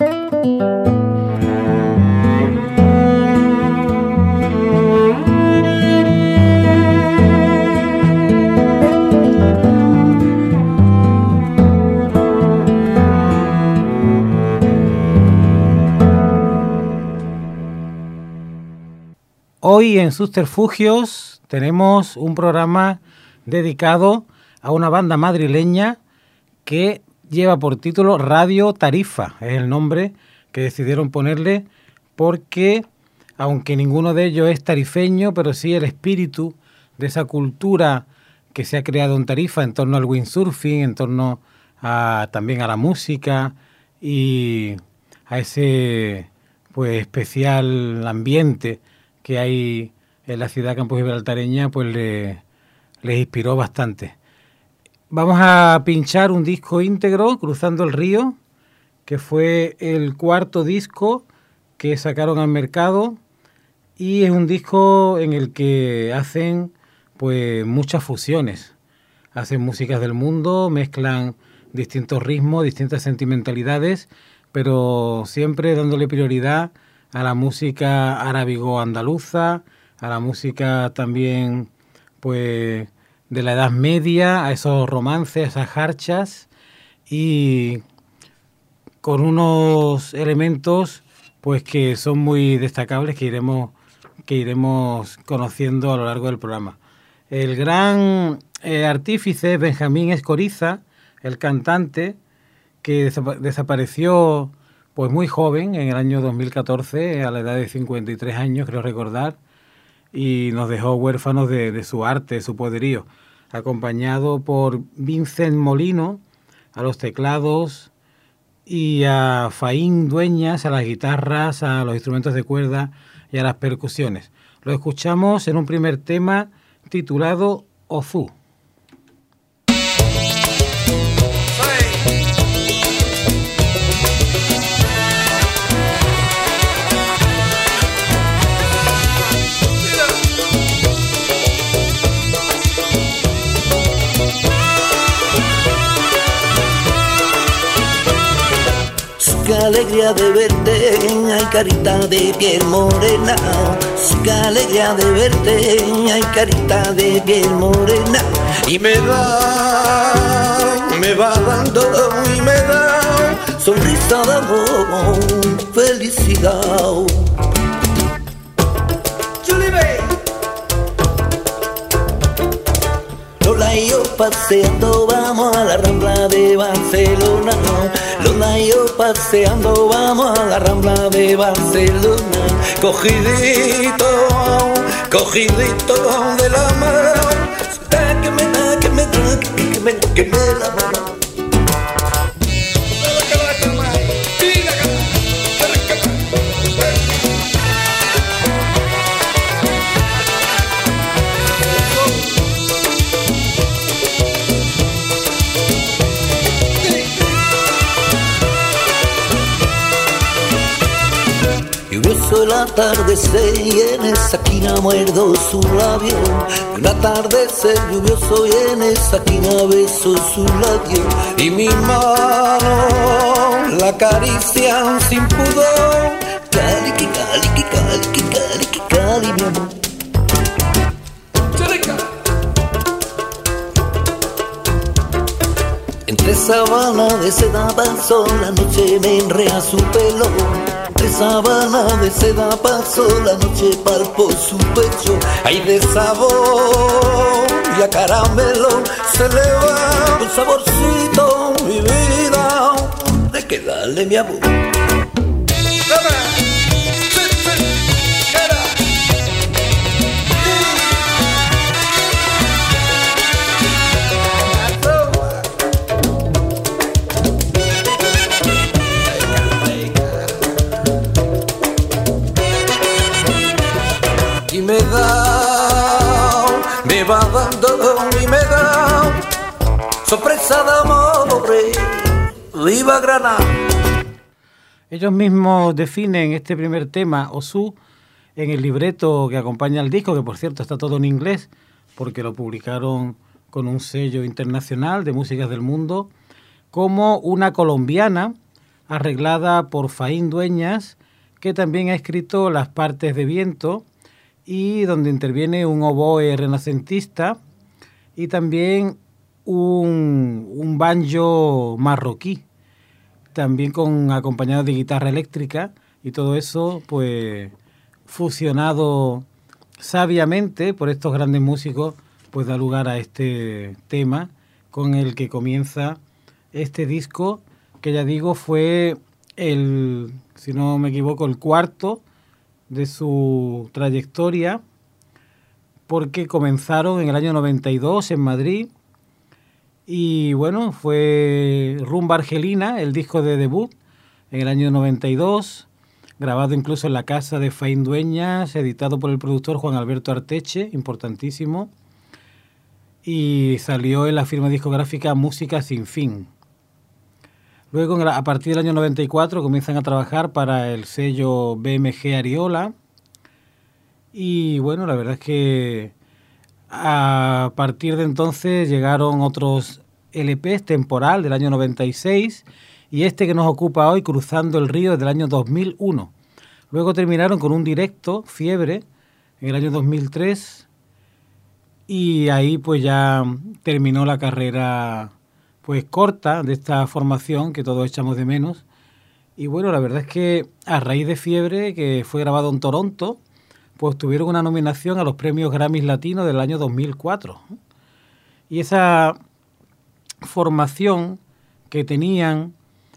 Hoy en Susterfugios tenemos un programa dedicado a una banda madrileña que lleva por título Radio Tarifa. Es el nombre que decidieron ponerle porque, aunque ninguno de ellos es tarifeño, pero sí el espíritu de esa cultura que se ha creado en Tarifa en torno al windsurfing, en torno a, también a la música y a ese pues especial ambiente que hay en la ciudad Campos Gibraltareña, pues le, les inspiró bastante. Vamos a pinchar un disco íntegro, Cruzando el Río, que fue el cuarto disco que sacaron al mercado y es un disco en el que hacen pues muchas fusiones. Hacen músicas del mundo, mezclan distintos ritmos, distintas sentimentalidades, pero siempre dándole prioridad a la música arábigo-andaluza, a la música también pues de la Edad Media, a esos romances, a esas harchas y con unos elementos pues que son muy destacables que iremos que iremos conociendo a lo largo del programa. El gran eh, artífice Benjamín Escoriza, el cantante que desapareció pues muy joven en el año 2014 a la edad de 53 años, creo recordar, y nos dejó huérfanos de, su arte, de su poderío, acompañado por Vincent Molino a los teclados y a Faín Dueñas a las guitarras, a los instrumentos de cuerda y a las percusiones. Lo escuchamos en un primer tema titulado Ozu. De verte, ay carita de piel morena, qué alegría de verte, ay carita de piel morena. Y me da, me va dando y me da sonrisa de amor, felicidad. Lola y yo paseando, vamos a la rambla de Barcelona. Lola y yo paseando, vamos a la rambla de Barcelona. Cogidito, cogidito de la mano. Que me da, que me da, que me, que me la mano. El atardecer y en esa esquina muerdo su labio. Un atardecer lluvioso y en esa esquina beso su labio. Y mi mano la acarician sin pudor. Cali, cali, cali, cali, cali, cali, mi amor. Entre sabana de seda pasó la noche me enrea su pelo de sabana de seda pasó la noche palpó su pecho. Hay de sabor y a caramelo se le va. Un saborcito mi vida de que darle mi amor me va dando y me da sorpresa de amor, viva Granada. Ellos mismos definen este primer tema, Osu, en el libreto que acompaña al disco, que por cierto está todo en inglés, porque lo publicaron con un sello internacional de músicas del mundo, como una colombiana arreglada por Faín Dueñas, que también ha escrito las partes de viento y donde interviene un oboe renacentista y también un, un banjo marroquí, también con acompañado de guitarra eléctrica y todo eso pues fusionado sabiamente por estos grandes músicos pues da lugar a este tema con el que comienza este disco que ya digo fue el, si no me equivoco, el cuarto de su trayectoria, porque comenzaron en el año 92 en Madrid y bueno, fue Rumba Argelina, el disco de debut, en el año 92, grabado incluso en la casa de Fain Dueñas, editado por el productor Juan Alberto Arteche, importantísimo, y salió en la firma discográfica Música Sin Fin. Luego, a partir del año 94, comienzan a trabajar para el sello BMG Ariola. Y bueno, la verdad es que a partir de entonces llegaron otros LPs temporal del año 96 y este que nos ocupa hoy, Cruzando el Río, del año 2001. Luego terminaron con un directo, Fiebre, en el año 2003 y ahí pues ya terminó la carrera pues corta de esta formación que todos echamos de menos. Y bueno, la verdad es que a raíz de Fiebre, que fue grabado en Toronto, pues tuvieron una nominación a los premios Grammys Latinos del año 2004. Y esa formación que tenían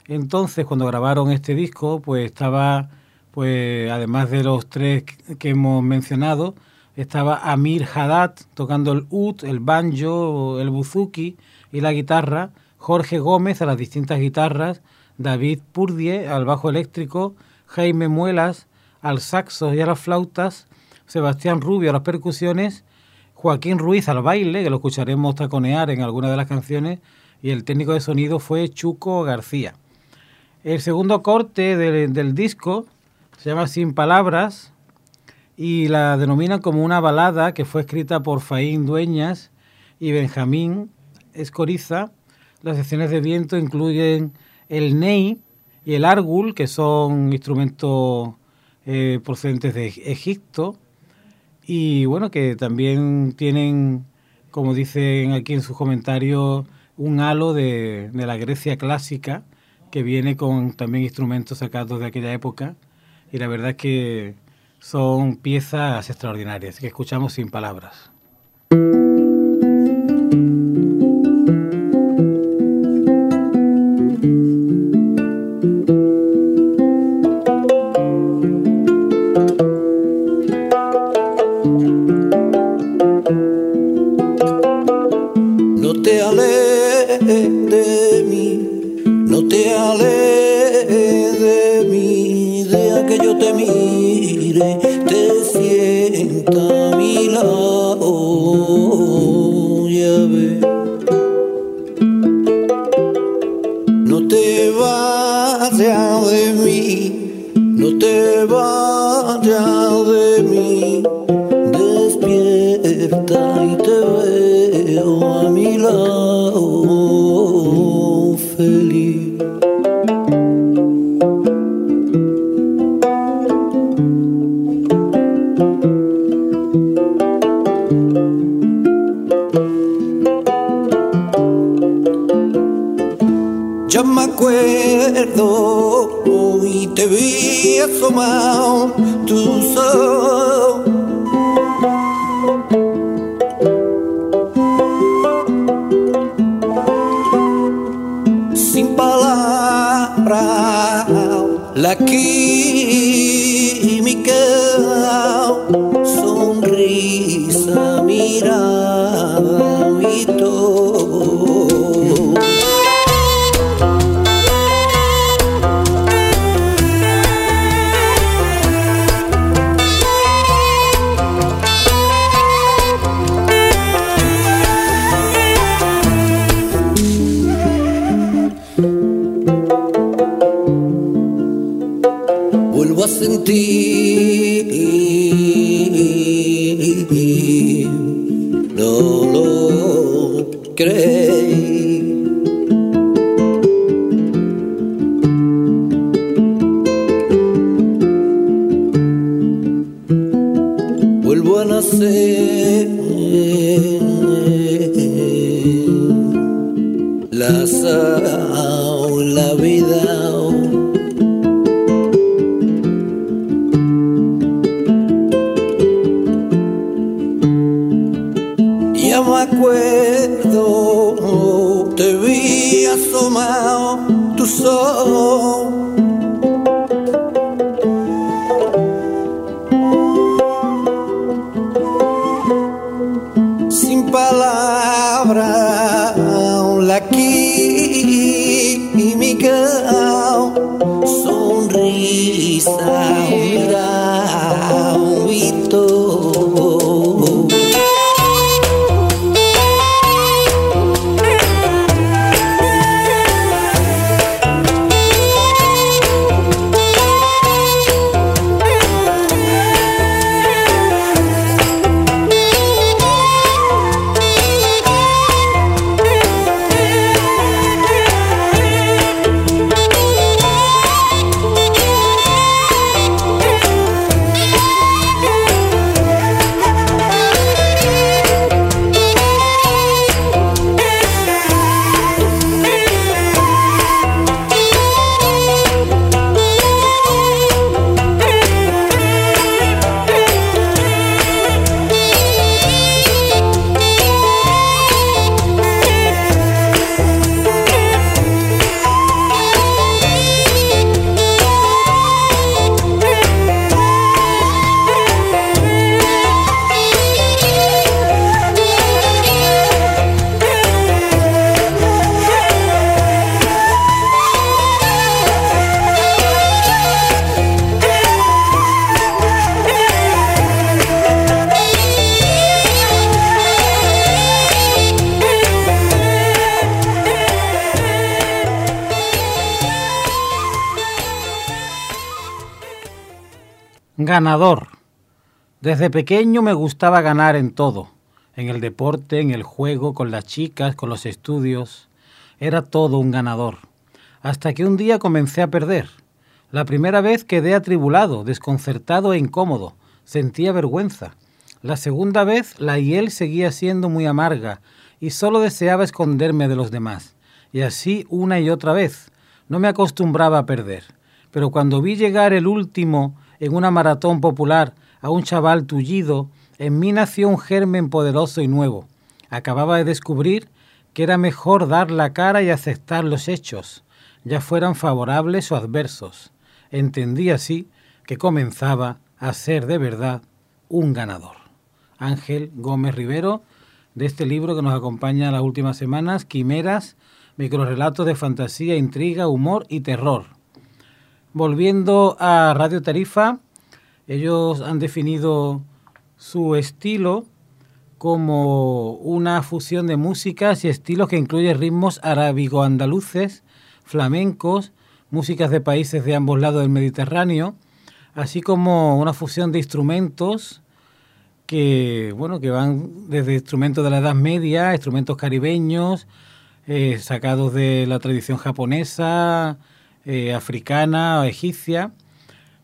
entonces cuando grabaron este disco, pues estaba, pues además de los tres que hemos mencionado, estaba Amir Haddad tocando el ud, el banjo, el buzuki y la guitarra, Jorge Gómez a las distintas guitarras, David Purdie al bajo eléctrico, Jaime Muelas al saxo y a las flautas, Sebastián Rubio a las percusiones, Joaquín Ruiz al baile, que lo escucharemos taconear en alguna de las canciones, y el técnico de sonido fue Chuco García. El segundo corte del, disco se llama Sin Palabras y la denominan como una balada que fue escrita por Faín Dueñas y Benjamín Escoriza las secciones de viento incluyen el ney y el argul, que son instrumentos eh, procedentes de Egipto, y bueno, que también tienen, como dicen aquí en sus comentarios, un halo de, de la Grecia clásica, que viene con también instrumentos sacados de aquella época, y la verdad es que son piezas extraordinarias, que escuchamos sin palabras. feliz. Ya me acuerdo y te vi asomado Acuerdo, te vi asomado tu sol. Ganador. Desde pequeño me gustaba ganar en todo, en el deporte, en el juego, con las chicas, con los estudios. Era todo un ganador. Hasta que un día comencé a perder. La primera vez quedé atribulado, desconcertado e incómodo. Sentía vergüenza. La segunda vez la hiel seguía siendo muy amarga y solo deseaba esconderme de los demás. Y así una y otra vez. No me acostumbraba a perder. Pero cuando vi llegar el último en una maratón popular a un chaval tullido, en mí nació un germen poderoso y nuevo. Acababa de descubrir que era mejor dar la cara y aceptar los hechos, ya fueran favorables o adversos. Entendí así que comenzaba a ser de verdad un ganador. Ángel Gómez Rivero, de este libro que nos acompaña las últimas semanas, Quimeras, microrelatos de fantasía, intriga, humor y terror. Volviendo a Radio Tarifa, ellos han definido su estilo como una fusión de músicas y estilos que incluye ritmos arábigo-andaluces, flamencos, músicas de países de ambos lados del Mediterráneo, así como una fusión de instrumentos que, bueno, que van desde instrumentos de la Edad Media, instrumentos caribeños, eh, sacados de la tradición japonesa, eh, africana o egipcia,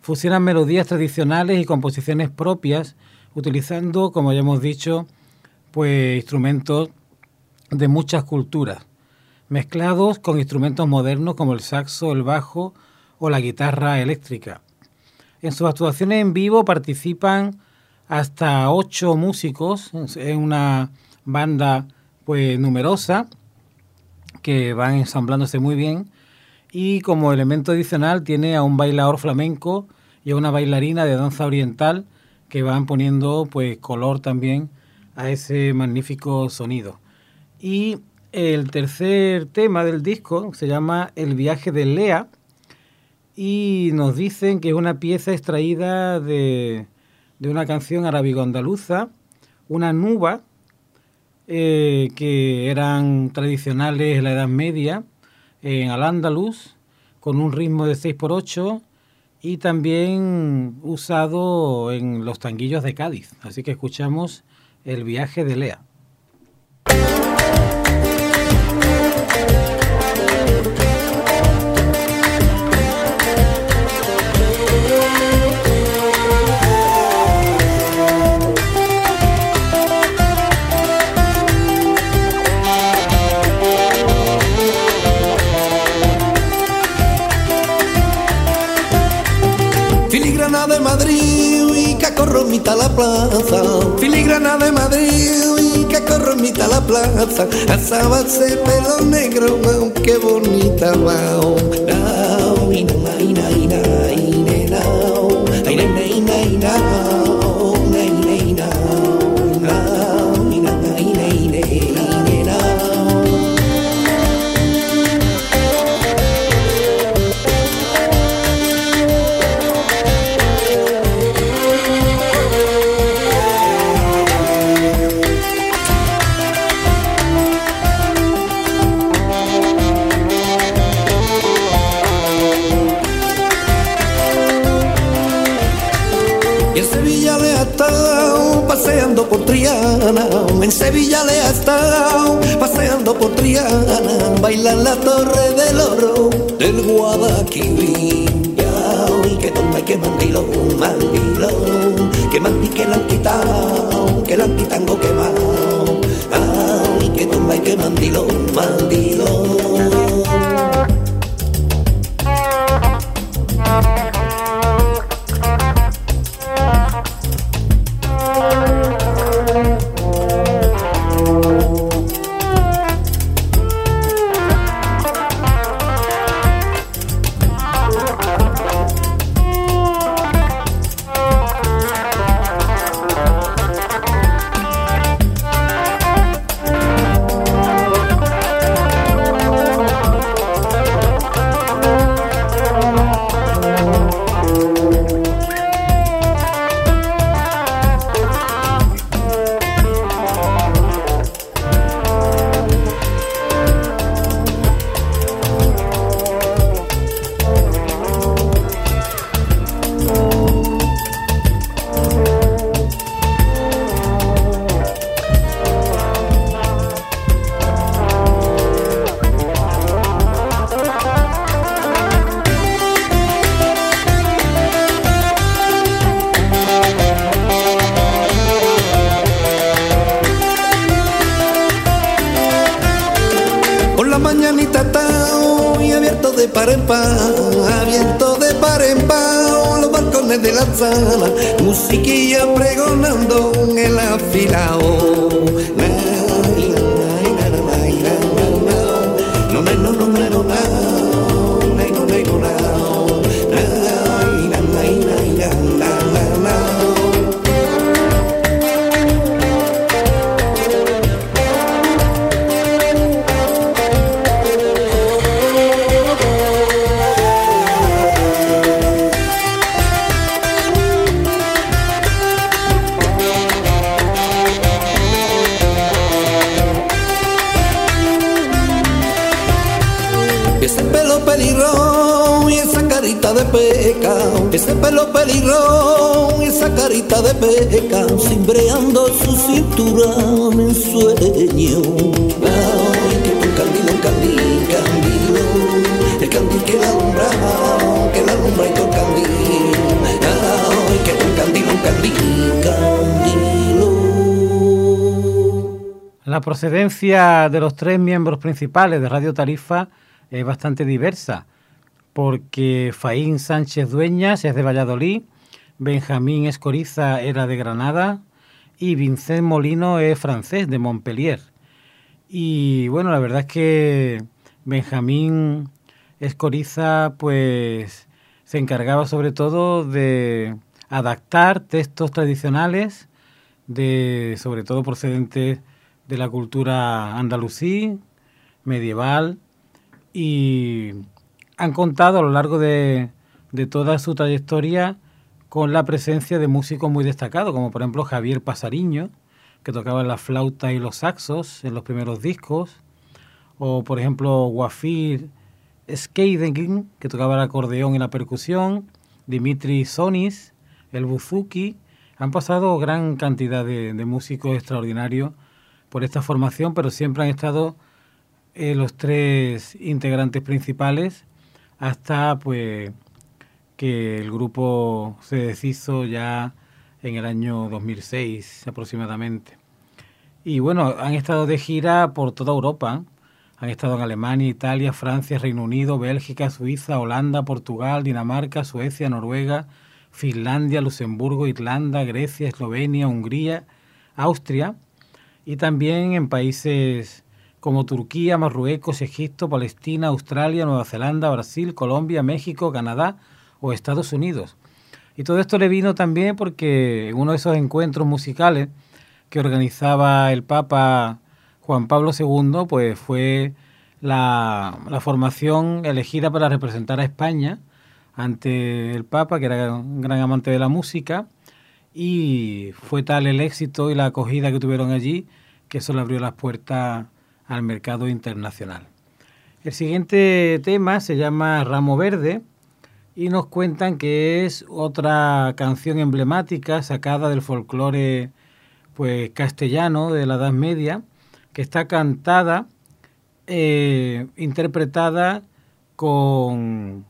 fusionan melodías tradicionales y composiciones propias, utilizando, como ya hemos dicho, pues instrumentos de muchas culturas, mezclados con instrumentos modernos como el saxo, el bajo o la guitarra eléctrica. En sus actuaciones en vivo participan hasta ocho músicos, es una banda pues numerosa que van ensamblándose muy bien y como elemento adicional tiene a un bailador flamenco y a una bailarina de danza oriental que van poniendo pues color también a ese magnífico sonido. Y el tercer tema del disco se llama El viaje de Lea y nos dicen que es una pieza extraída de, de una canción arábigo-andaluza, una nuba, eh, que eran tradicionales en la Edad Media, en Al-Ándalus, con un ritmo de 6x8 y también usado en los tanguillos de Cádiz. Así que escuchamos el viaje de Lea. La plaza. Filigrana de Madrid y que corromita la plaza. Esa base pelo negro, qué bonita va. en de los tres miembros principales de Radio Tarifa es bastante diversa, porque Faín Sánchez Dueñas es de Valladolid, Benjamín Escoriza era de Granada y Vincent Molino es francés, de Montpellier. Y bueno, la verdad es que Benjamín Escoriza pues se encargaba sobre todo de adaptar textos tradicionales de sobre todo procedentes de la cultura andalusí, medieval, y han contado a lo largo de, de toda su trayectoria con la presencia de músicos muy destacados, como por ejemplo Javier Pasariño, que tocaba la flauta y los saxos en los primeros discos, o por ejemplo Wafir Skeidengin, que tocaba el acordeón y la percusión, Dimitri Sonis, el buzuki, han pasado gran cantidad de músicos extraordinarios por esta formación, pero siempre han estado eh, los tres integrantes principales hasta pues que el grupo se deshizo ya en el año 2006 aproximadamente. Y bueno, han estado de gira por toda Europa. Han estado en Alemania, Italia, Francia, Reino Unido, Bélgica, Suiza, Holanda, Portugal, Dinamarca, Suecia, Noruega, Finlandia, Luxemburgo, Irlanda, Grecia, Eslovenia, Hungría, Austria y también en países como Turquía, Marruecos, Egipto, Palestina, Australia, Nueva Zelanda, Brasil, Colombia, México, Canadá o Estados Unidos. Y todo esto le vino también porque en uno de esos encuentros musicales que organizaba el Papa Juan Pablo II, pues fue la, formación elegida para representar a España ante el Papa, que era un gran amante de la música, y fue tal el éxito y la acogida que tuvieron allí que eso le abrió las puertas al mercado internacional. El siguiente tema se llama Ramo Verde y nos cuentan que es otra canción emblemática sacada del folclore pues castellano de la Edad Media que está cantada eh, interpretada con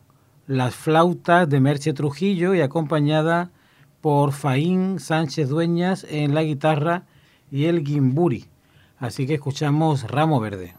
las flautas de Merche Trujillo y acompañada por Faín Sánchez Dueñas en la guitarra y el gimburi. Así que escuchamos Ramo Verde.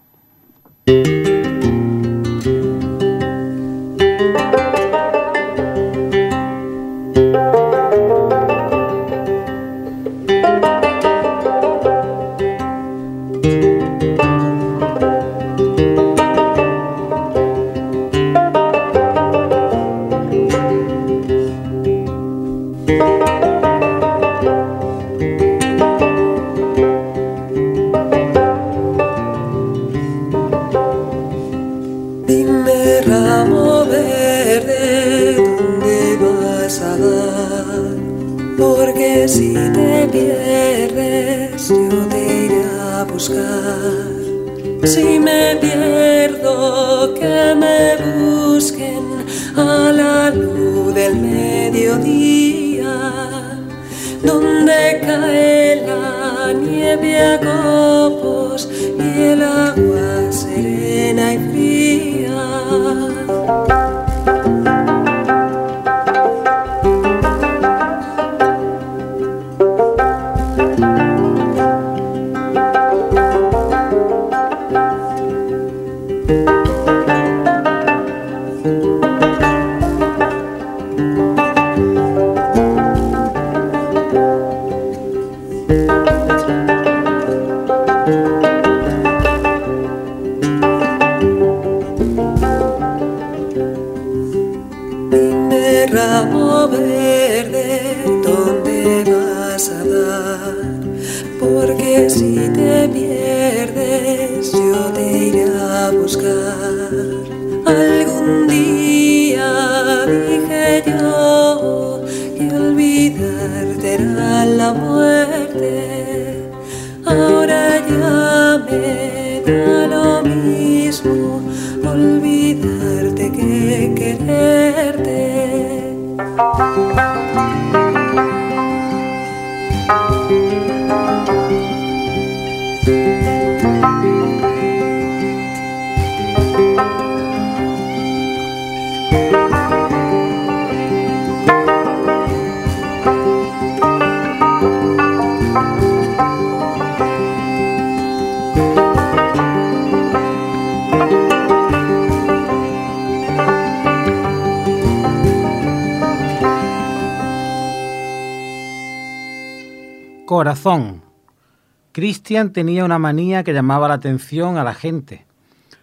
Tenía una manía que llamaba la atención a la gente.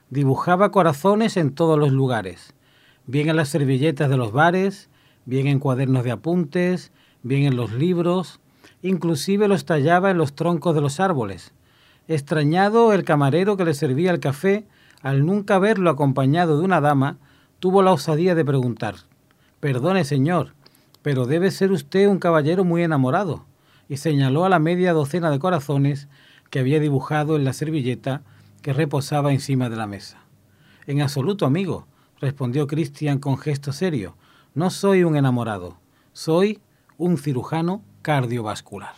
Dibujaba corazones en todos los lugares, bien en las servilletas de los bares, bien en cuadernos de apuntes, bien en los libros, inclusive los tallaba en los troncos de los árboles. Extrañado, el camarero que le servía el café, al nunca verlo acompañado de una dama, tuvo la osadía de preguntar Perdone, señor, pero debe ser usted un caballero muy enamorado y señaló a la media docena de corazones que había dibujado en la servilleta que reposaba encima de la mesa. En absoluto, amigo, respondió Cristian con gesto serio. No soy un enamorado, soy un cirujano cardiovascular.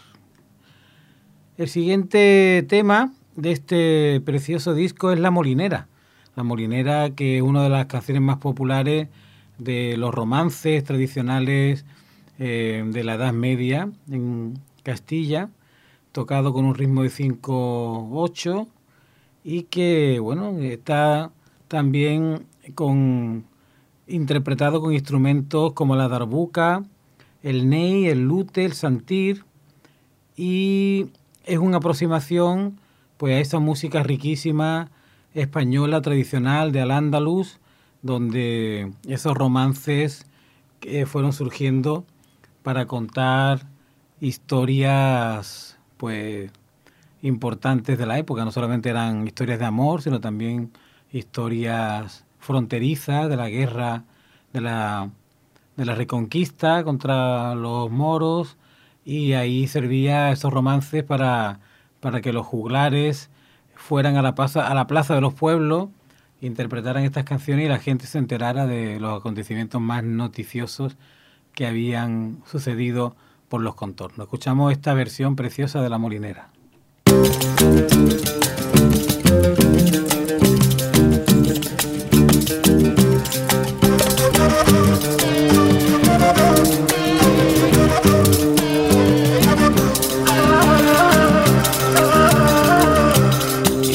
El siguiente tema de este precioso disco es La Molinera. La Molinera, que es una de las canciones más populares de los romances tradicionales eh, de la Edad Media en, Castilla, tocado con un ritmo de 5-8 y que, bueno, está también con interpretado con instrumentos como la darbuca, el ney, el lute, el santir y es una aproximación pues a esa música riquísima española tradicional de Al-Ándalus, donde esos romances que fueron surgiendo para contar historias pues importantes de la época, no solamente eran historias de amor, sino también historias fronterizas de la guerra de la, de la reconquista contra los moros. Y ahí servía esos romances para, para que los juglares fueran a la, plaza, a la plaza de los pueblos, interpretaran estas canciones y la gente se enterara de los acontecimientos más noticiosos que habían sucedido por los contornos. Escuchamos esta versión preciosa de La Molinera.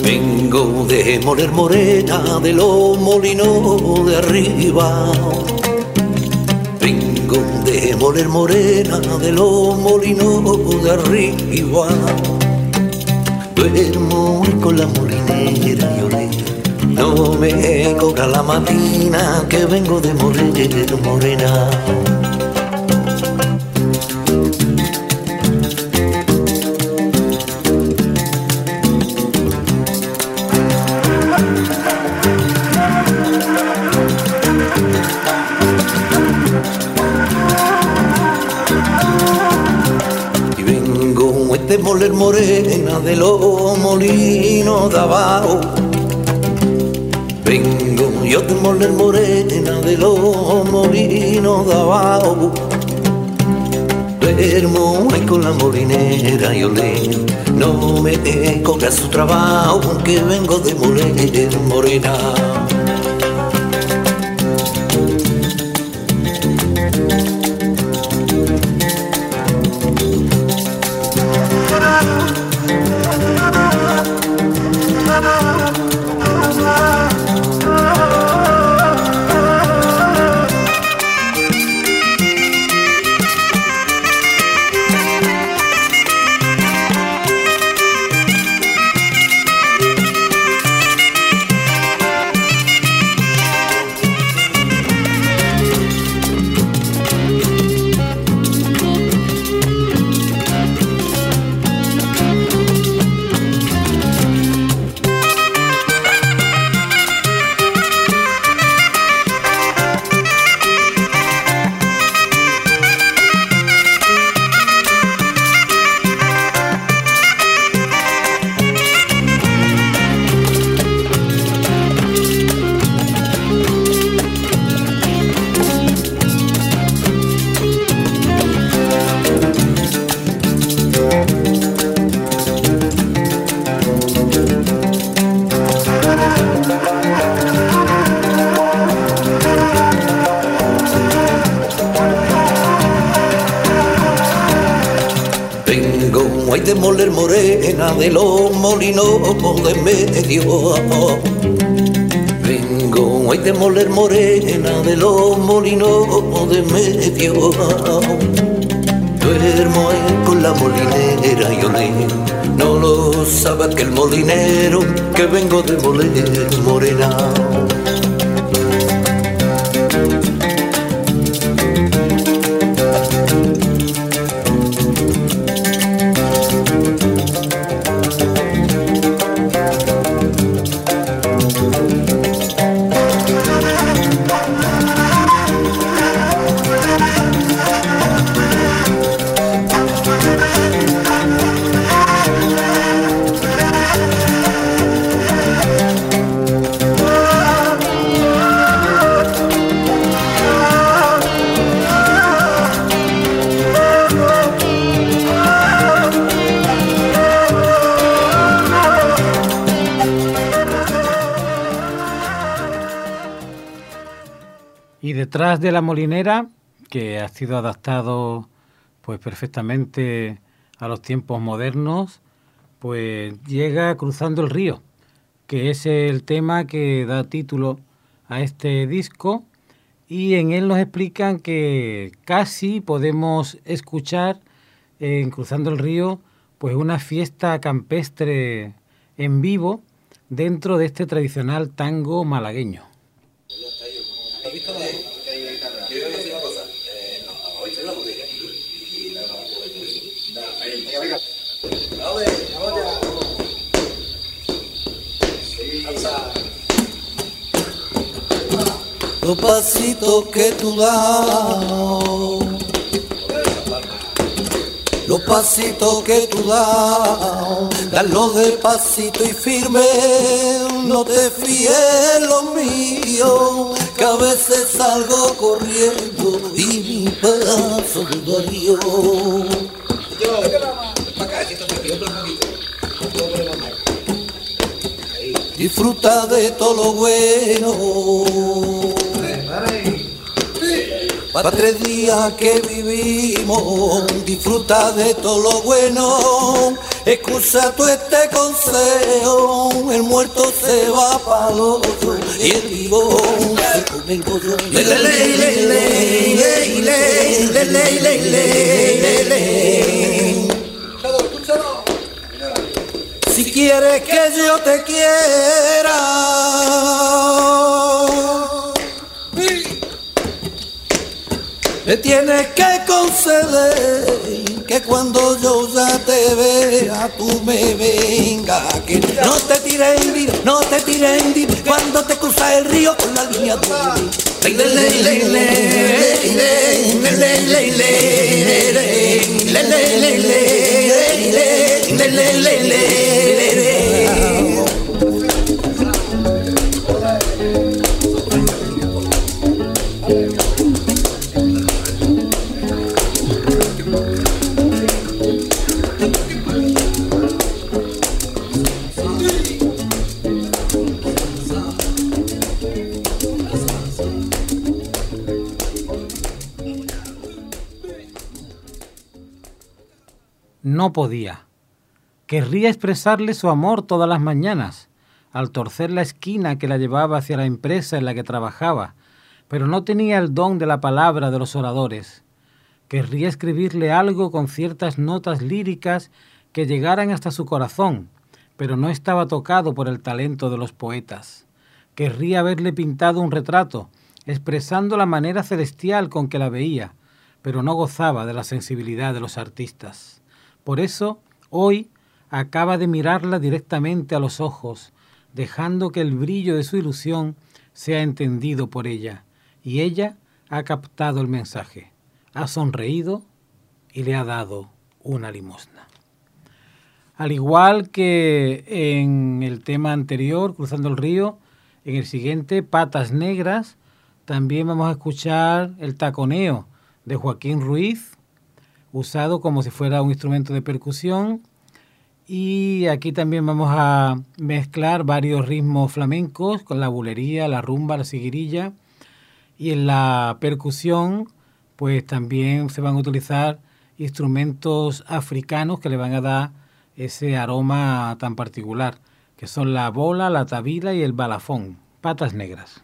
Vengo de moler morena de los molinos de arriba de moler morena de los molinos de arriba. Duermo con la molinera y no me cobra la matina que vengo de moler morena. Vengo yo de moler morena de los molinos de abajo. Duermo ahí con la molinera y olé, no me cobra su trabajo, aunque vengo de moler morena. Medio. Vengo de la molinera, que ha sido adaptado pues perfectamente a los tiempos modernos, pues llega cruzando el río, que es el tema que da título a este disco y en él nos explican que casi podemos escuchar en Cruzando el Río pues una fiesta campestre en vivo dentro de este tradicional tango malagueño. Los pasitos que tú das, los pasitos que tú das, dalo despacito y firme, no te fíes lo mío, que a veces salgo corriendo y mi Disfruta de todo lo bueno. Para tres días que vivimos, disfruta de todo lo bueno. Escucha tú este consejo, el muerto se va para el otro y el vivo se come el. Quieres que yo te quiera, me tienes que conceder que cuando yo ya te vea tú me vengas. Que no te tires en vida, no te tires en vida cuando te cruzas el río con la línea doble. No podía. Querría expresarle su amor todas las mañanas, al torcer la esquina que la llevaba hacia la empresa en la que trabajaba, pero no tenía el don de la palabra de los oradores. Querría escribirle algo con ciertas notas líricas que llegaran hasta su corazón, pero no estaba tocado por el talento de los poetas. Querría haberle pintado un retrato, expresando la manera celestial con que la veía, pero no gozaba de la sensibilidad de los artistas. Por eso, hoy acaba de mirarla directamente a los ojos, dejando que el brillo de su ilusión sea entendido por ella, y ella ha captado el mensaje, ha sonreído y le ha dado una limosna. Al igual que en el tema anterior, Cruzando el Río, en el siguiente, Patas Negras, también vamos a escuchar el taconeo de Joaquín Ruiz, usado como si fuera un instrumento de percusión. Y aquí también vamos a mezclar varios ritmos flamencos con la bulería, la rumba, la siguirilla. Y en la percusión, pues también se van a utilizar instrumentos africanos que le van a dar ese aroma tan particular, que son la bola, la tabila y el balafón, patas negras.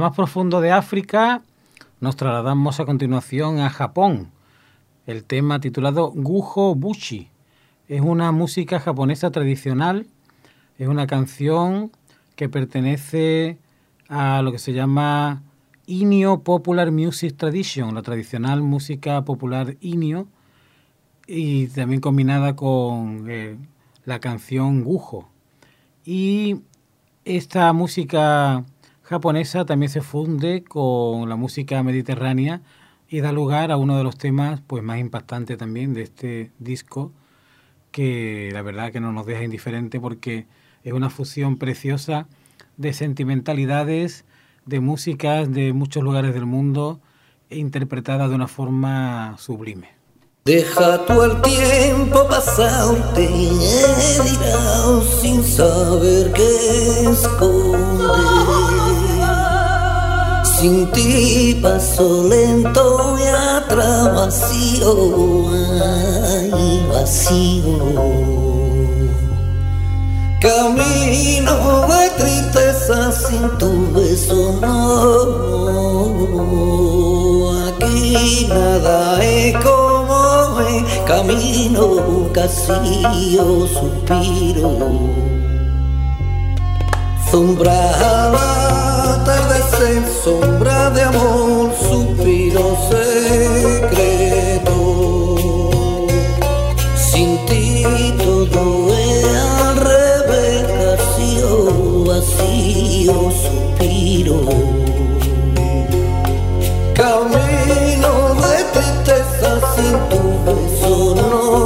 Más profundo de África nos trasladamos a continuación a Japón. El tema titulado Gujo Bushi. Es una música japonesa tradicional. Es una canción que pertenece a lo que se llama Inyo Popular Music Tradition, la tradicional música popular Inyo, y también combinada con eh, la canción Gujo. Y esta música japonesa también se funde con la música mediterránea y da lugar a uno de los temas pues más impactantes también de este disco que la verdad que no nos deja indiferente porque es una fusión preciosa de sentimentalidades, de músicas de muchos lugares del mundo e interpretada de una forma sublime. Deja tú el tiempo pasarte, dirás sin saber qué esconder. Sin ti paso lento y atrás vacío, ay, vacío. Camino de tristeza sin tu beso, no. Aquí nada es como es, camino vacío, suspiro. Sombra atardecer, sombra de amor, suspiro secreto. Sin ti todo es al revés, vacío, vacío, suspiro. Camino de tristeza sin tu beso, no.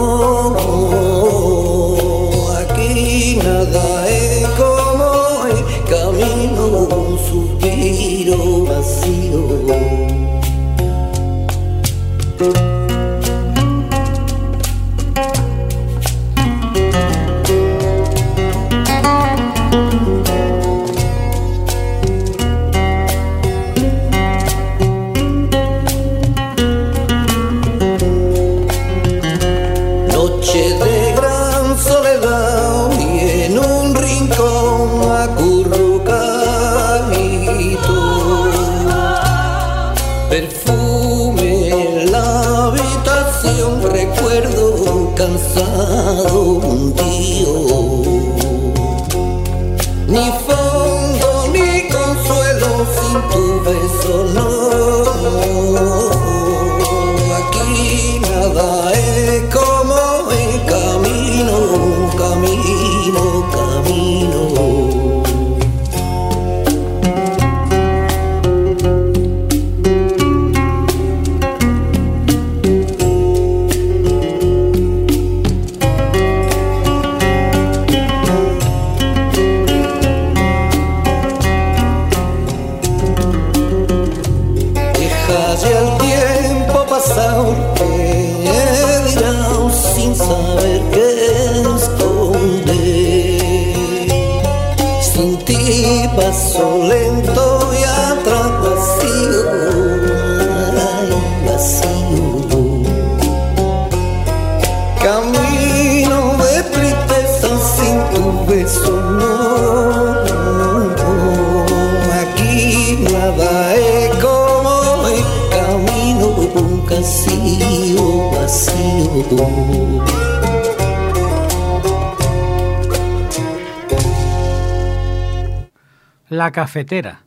La cafetera.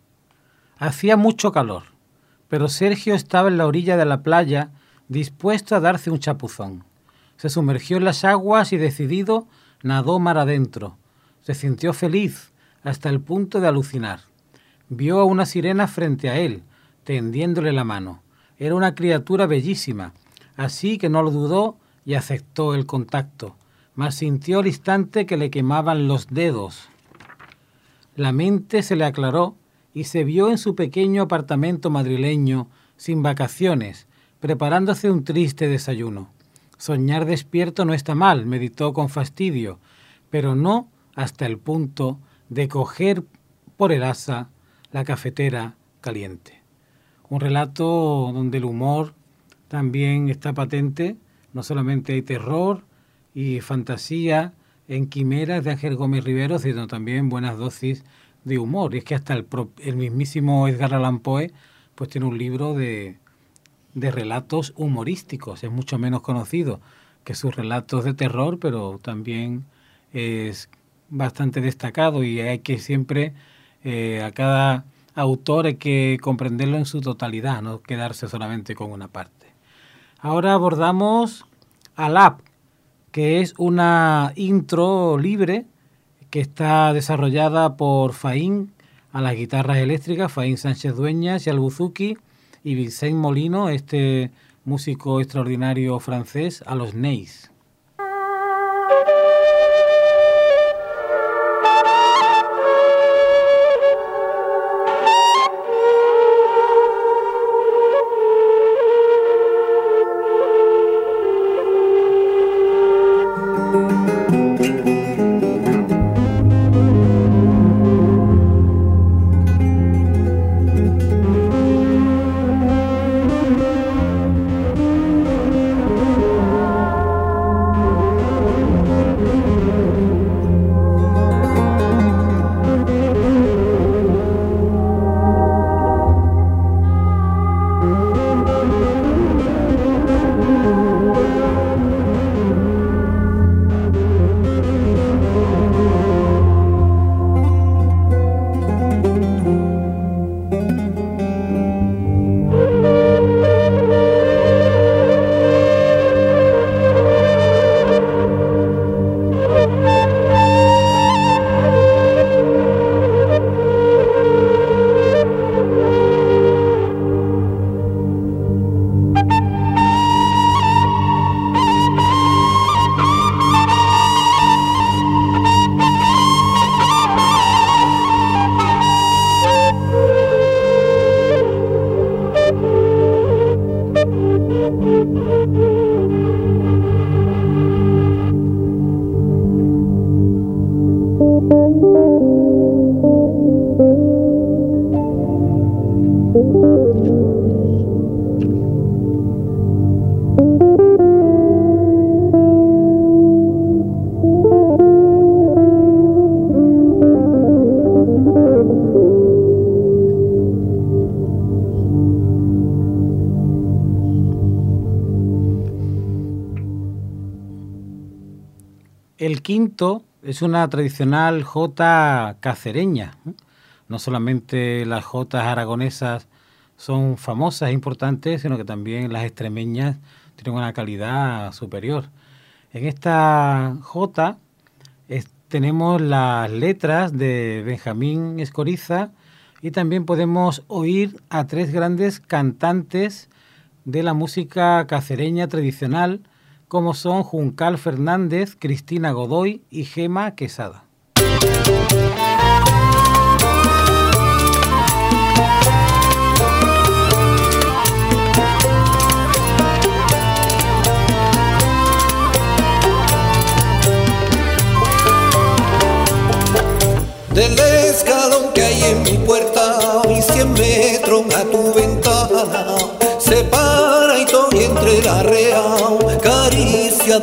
Hacía mucho calor, pero Sergio estaba en la orilla de la playa dispuesto a darse un chapuzón. Se sumergió en las aguas y decidido nadó mar adentro. Se sintió feliz hasta el punto de alucinar. Vio a una sirena frente a él, tendiéndole la mano. Era una criatura bellísima, así que no lo dudó y aceptó el contacto, mas sintió al instante que le quemaban los dedos. La mente se le aclaró y se vio en su pequeño apartamento madrileño, sin vacaciones, preparándose un triste desayuno. Soñar despierto no está mal, meditó con fastidio, pero no hasta el punto de coger por el asa la cafetera caliente. Un relato donde el humor también está patente, no solamente hay terror y fantasía en Quimeras de Ángel Gómez Rivero, sino también buenas dosis de humor. Y es que hasta el, el mismísimo Edgar Allan Poe pues tiene un libro de, de relatos humorísticos. Es mucho menos conocido que sus relatos de terror, pero también es bastante destacado y hay que siempre eh, a cada autor hay que comprenderlo en su totalidad, no quedarse solamente con una parte. Ahora abordamos Alap, que es una intro libre que está desarrollada por Faín a las guitarras eléctricas, Faín Sánchez Dueñas y al buzuki, y Vicente Molino, este músico extraordinario francés, a los neis. Es una tradicional jota cacereña. No solamente las jotas aragonesas son famosas e importantes, sino que también las extremeñas tienen una calidad superior. En esta jota tenemos las letras de Benjamín Escoriza y también podemos oír a tres grandes cantantes de la música cacereña tradicional, como son Juncal Fernández, Cristina Godoy y Gema Quesada. Del escalón que hay en mi puerta, y cien metros a tu ventana, se para y la real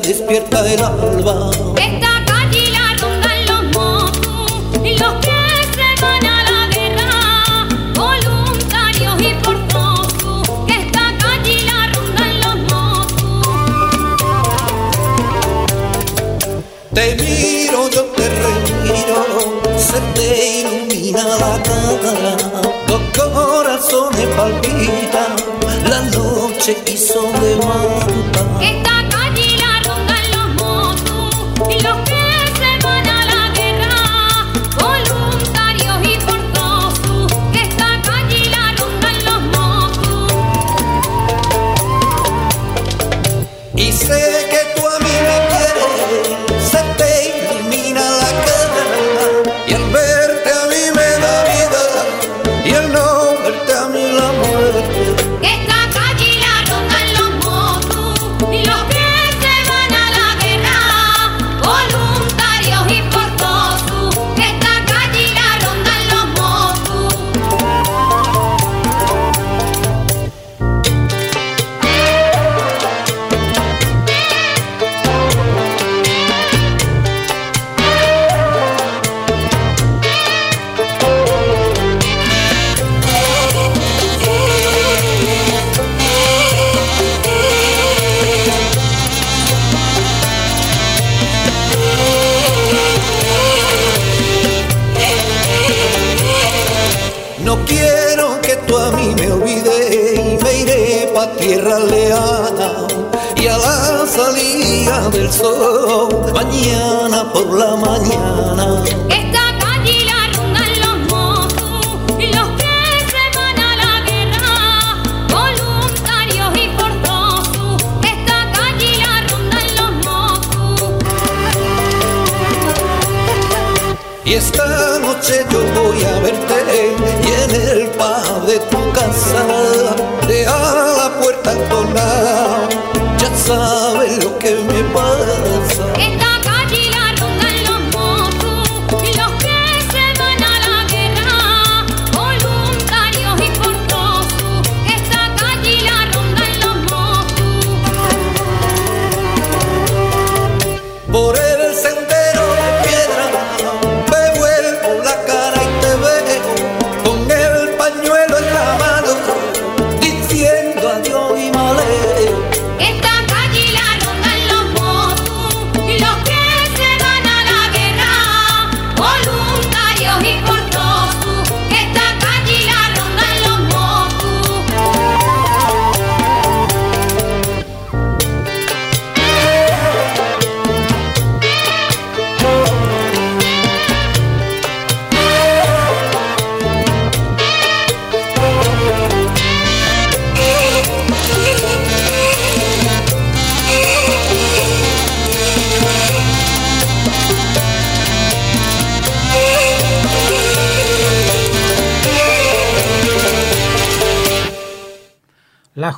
despierta el alba. Esta calle la rondan los motos y los que se van a la guerra, voluntarios y forzosos. Esta calle la rondan los motos. Te miro, yo te remiro, se te ilumina la cara, los corazones palpitan, noche hizo de madrugada.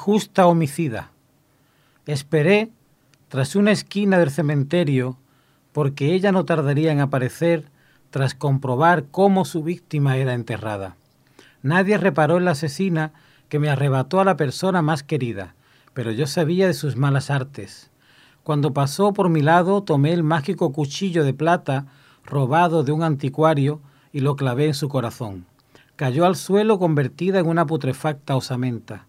Justa homicida. Esperé tras una esquina del cementerio porque ella no tardaría en aparecer tras comprobar cómo su víctima era enterrada. Nadie reparó en la asesina que me arrebató a la persona más querida, pero yo sabía de sus malas artes. Cuando pasó por mi lado tomé el mágico cuchillo de plata robado de un anticuario y lo clavé en su corazón. Cayó al suelo convertida en una putrefacta osamenta.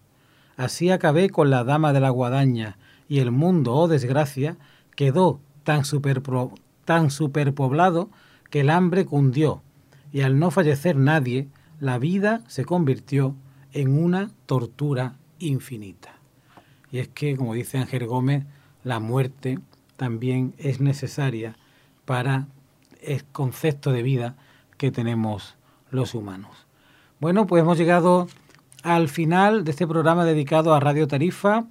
Así acabé con la dama de la guadaña, y el mundo, oh desgracia, quedó tan, superpro- tan superpoblado que el hambre cundió, y al no fallecer nadie, la vida se convirtió en una tortura infinita. Y es que, como dice Ángel Gómez, la muerte también es necesaria para el concepto de vida que tenemos los humanos. Bueno, pues hemos llegado al final de este programa dedicado a Radio Tarifa.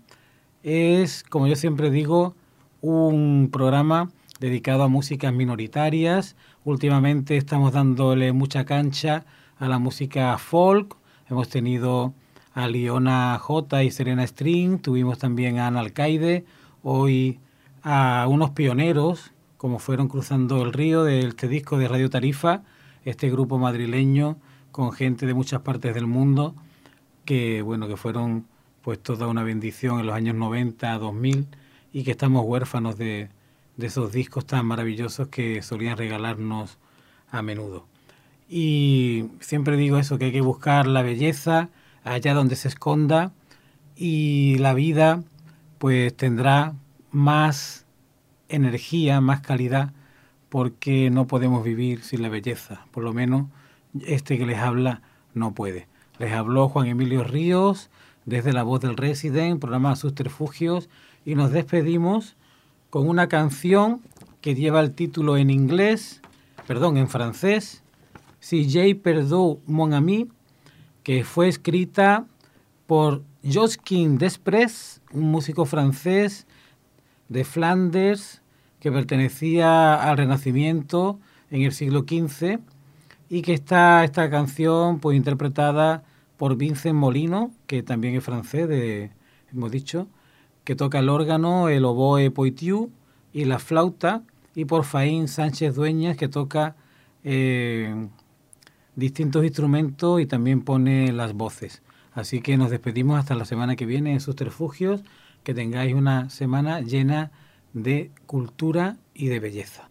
Es, como yo siempre digo, un programa dedicado a músicas minoritarias. Últimamente estamos dándole mucha cancha a la música folk. Hemos tenido a Liona J y Serena String, tuvimos también a Ana Alcaide, hoy a unos pioneros, como fueron Cruzando el Río, de este disco de Radio Tarifa, este grupo madrileño con gente de muchas partes del mundo, que bueno, que fueron pues toda una bendición en los años 90, 2000, y que estamos huérfanos de, de esos discos tan maravillosos que solían regalarnos a menudo. Y siempre digo eso, que hay que buscar la belleza allá donde se esconda y la vida pues tendrá más energía, más calidad, porque no podemos vivir sin la belleza. Por lo menos este que les habla no puede. Les habló Juan Emilio Ríos desde La Voz del Resident, programa Subterfugios, y nos despedimos con una canción que lleva el título en inglés, perdón, en francés, Si j'ai perdu mon ami, que fue escrita por Josquin Desprez, un músico francés de Flanders que pertenecía al Renacimiento en el siglo XV y que está esta canción pues interpretada por Vincent Molino, que también es francés, de, hemos dicho, que toca el órgano, el oboe poitiu y la flauta, y por Faín Sánchez Dueñas, que toca eh, distintos instrumentos y también pone las voces. Así que nos despedimos hasta la semana que viene en Subterfugios. Que tengáis una semana llena de cultura y de belleza.